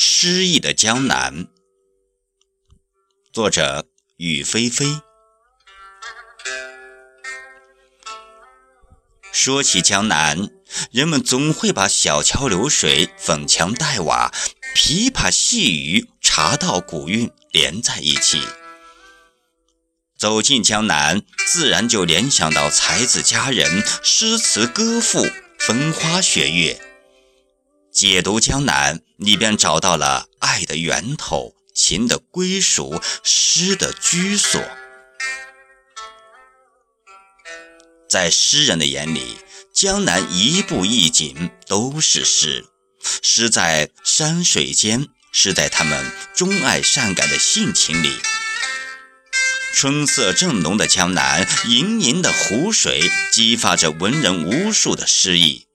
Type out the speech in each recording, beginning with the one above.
诗意的江南。作者：雨霏霏。说起江南，人们总会把小桥流水、粉墙黛瓦、琵琶细语、茶道古韵连在一起。走进江南，自然就联想到才子佳人、诗词歌赋、风花雪月。解读江南，你便找到了爱的源头、情的归属、诗的居所。在诗人的眼里，江南一步一景都是诗，诗在山水间，诗在他们钟爱善感的性情里。春色正浓的江南，盈盈的湖水，激发着文人无数的诗意。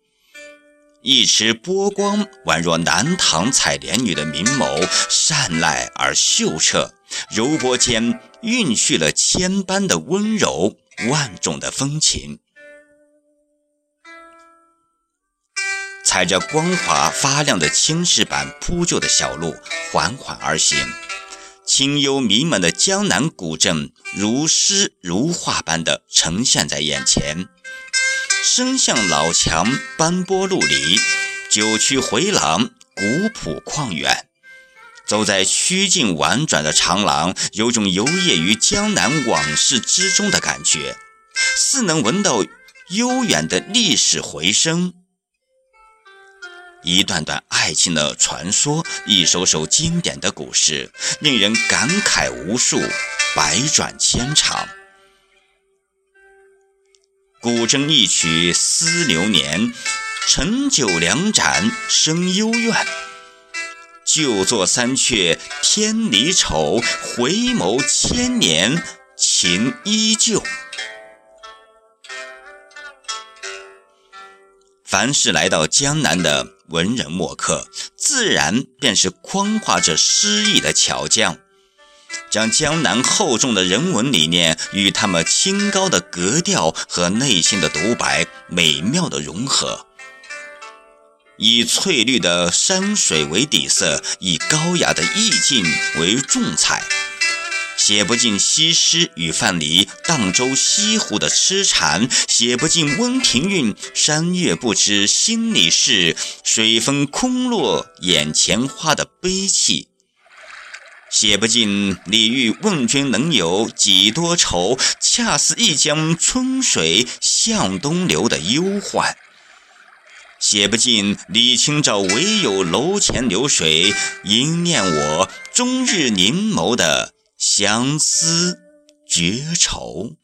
一池波光，宛若南唐采莲女的明眸，善睐而秀澈，柔波间蕴蓄了千般的温柔，万种的风情。踩着光滑发亮的青石板铺就的小路，缓缓而行。清幽弥漫的江南古镇，如诗如画般的呈现在眼前。深巷老墙斑驳路里，九曲回廊古朴旷远。走在曲径婉转的长廊，有种游曳于江南往事之中的感觉，似能闻到悠远的历史回声。一段段爱情的传说，一首首经典的古诗，令人感慨无数，百转千长。古筝一曲思流年，陈酒两盏生幽怨。旧作三阙天离愁，回眸千年情依旧。凡是来到江南的文人墨客，自然便是框画着诗意的巧匠，将江南厚重的人文理念与他们清高的格调和内心的独白美妙的融合，以翠绿的山水为底色，以高雅的意境为重彩。写不尽西施与范蠡荡舟西湖的痴缠，写不尽温庭筠山月不知心里事，水风空落眼前花的悲戚，写不尽李煜问君能有几多愁，恰似一江春水向东流的忧患，写不尽李清照唯有楼前流水，应念我终日凝眸的。相思绝愁，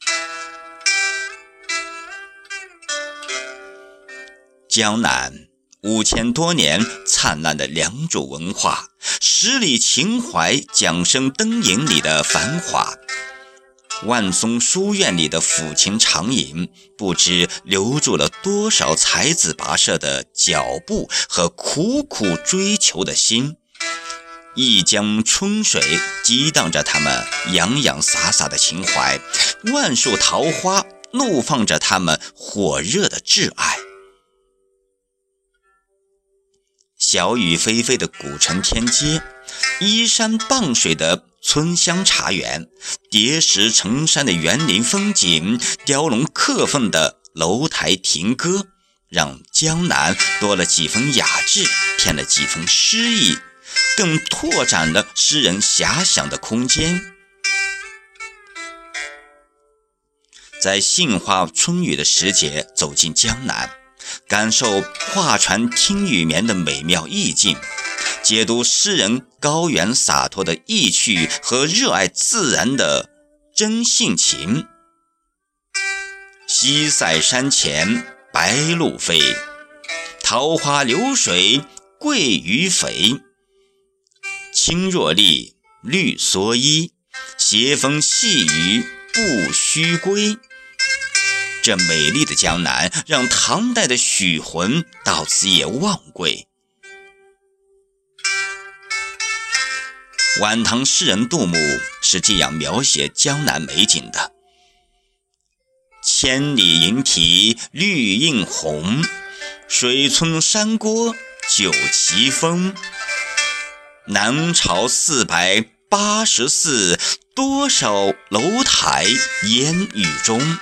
江南五千多年灿烂的良渚文化，十里秦淮桨声灯影里的繁华，万松书院里的抚琴长吟，不知留住了多少才子跋涉的脚步和苦苦追求的心。一江春水激荡着他们洋洋洒洒的情怀，万树桃花怒放着他们火热的挚爱。小雨霏霏的古城天街，依山傍水的村乡茶园，叠石成山的园林风景，雕龙刻凤的楼台亭阁，让江南多了几分雅致，添了几分诗意。更拓展了诗人遐想的空间。在杏花春雨的时节，走进江南，感受画船听雨眠的美妙意境，解读诗人高远洒脱的意趣和热爱自然的真性情。西塞山前白鹭飞，桃花流水鳜鱼肥。青箬笠，绿蓑衣，斜风细雨不须归。这美丽的江南，让唐代的许浑到此也忘归。晚唐诗人杜牧是这样描写江南美景的：“千里莺啼绿映红，水村山郭酒旗风。”南朝四百八十寺，多少楼台烟雨中。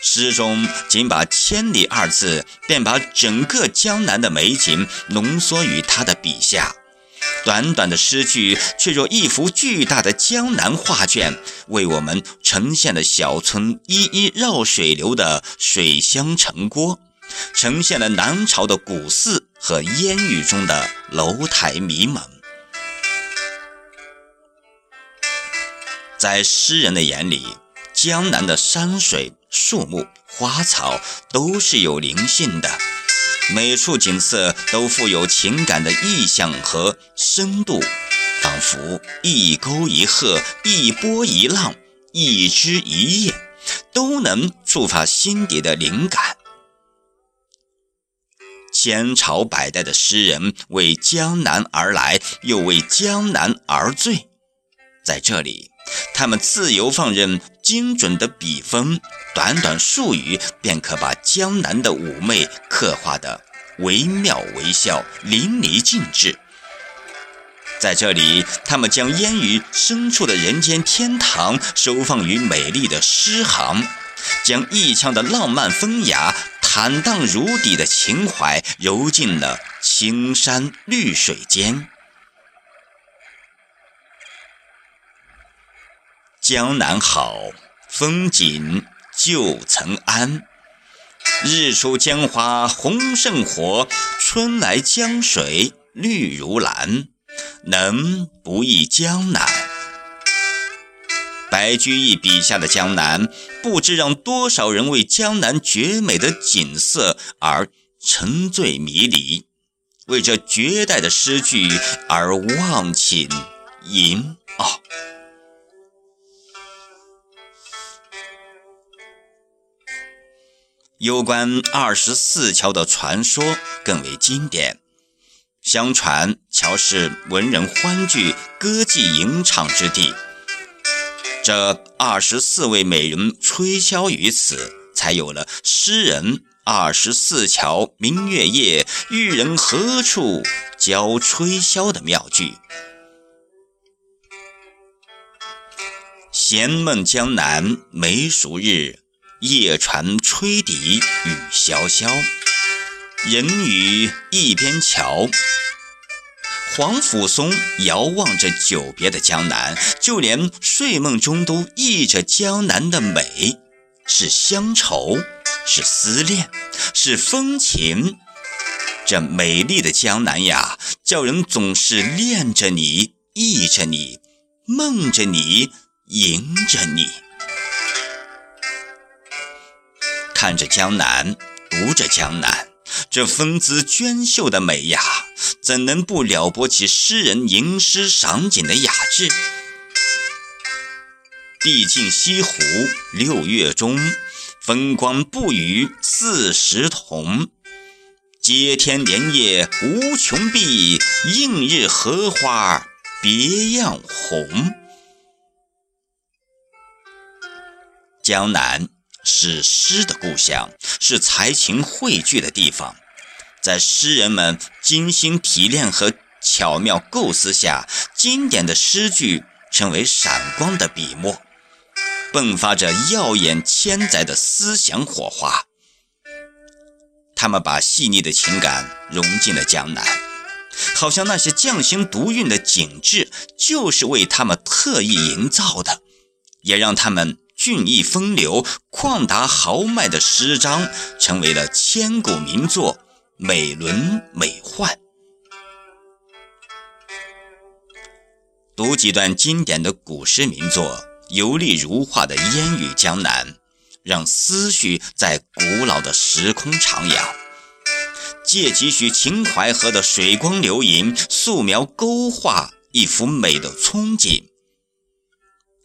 诗中仅把“千里”二字，便把整个江南的美景浓缩于他的笔下。短短的诗句，却若一幅巨大的江南画卷，为我们呈现了小村一一绕水流的水乡城郭，呈现了南朝的古寺和烟雨中的楼台迷蒙。在诗人的眼里，江南的山水、树木、花草都是有灵性的。每处景色都富有情感的意象和深度，仿佛一沟一壑、一波一浪、一枝一叶，都能触发心底的灵感。千朝百代的诗人为江南而来，又为江南而醉，在这里，他们自由放任精准的笔锋。短短数语便可把江南的妩媚刻画得惟妙惟肖、淋漓尽致。在这里，他们将烟雨深处的人间天堂收放于美丽的诗行，将一腔的浪漫风雅、坦荡如底的情怀揉进了青山绿水间。江南好，风景。旧曾谙，日出江花红胜火，春来江水绿如蓝，能不忆江南？白居易笔下的江南，不知让多少人为江南绝美的景色而沉醉迷离，为这绝代的诗句而忘情吟哦。有关二十四桥的传说更为经典。相传桥是文人欢聚、歌妓吟唱之地，这二十四位美人吹箫于此，才有了诗人“二十四桥明月夜，玉人何处教吹箫”的妙句。闲梦江南梅熟日。夜船吹笛雨潇潇，人语一边桥。黄甫松遥望着久别的江南，就连睡梦中都忆着江南的美，是乡愁，是思恋，是风情。这美丽的江南呀，叫人总是恋着你，忆着你，梦着你，迎着你。看着江南，读着江南，这风姿娟秀的美呀，怎能不撩拨起诗人吟诗赏景的雅致？毕竟西湖六月中，风光不与四时同。接天莲叶无穷碧，映日荷花别样红。江南。是诗的故乡，是才情汇聚的地方。在诗人们精心提炼和巧妙构思下，经典的诗句成为闪光的笔墨，迸发着耀眼千载的思想火花。他们把细腻的情感融进了江南，好像那些匠心独运的景致就是为他们特意营造的，也让他们。俊逸风流、旷达豪迈的诗章，成为了千古名作，美轮美奂。读几段经典的古诗名作，游历如画的烟雨江南，让思绪在古老的时空徜徉；借几许秦淮河的水光流银，素描勾画一幅美的憧憬。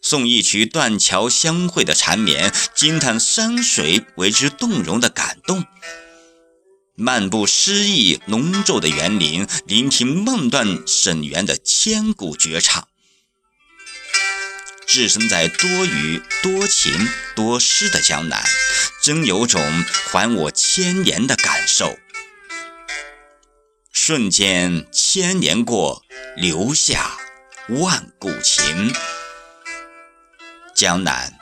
送一曲断桥相会的缠绵，惊叹山水为之动容的感动；漫步诗意浓皱的园林，聆听梦断沈园的千古绝唱。置身在多雨多情多诗的江南，真有种还我千年的感受。瞬间千年过，留下万古情。江南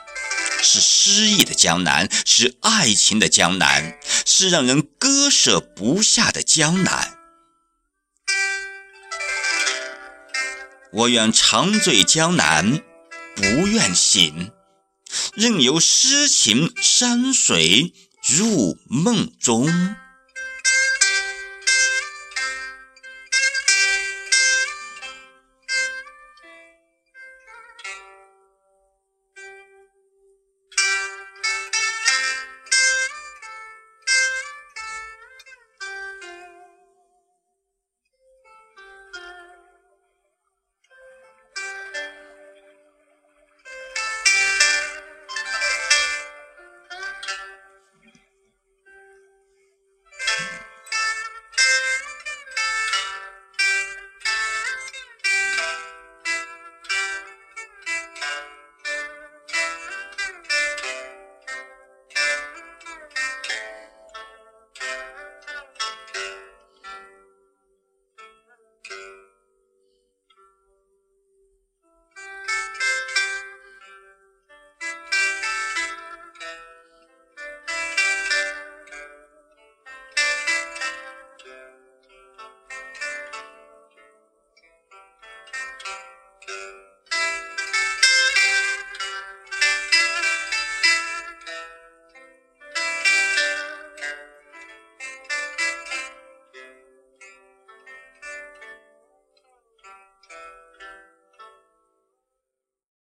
是诗意的江南，是爱情的江南，是让人割舍不下的江南。我愿长醉江南，不愿醒，任由诗情山水入梦中。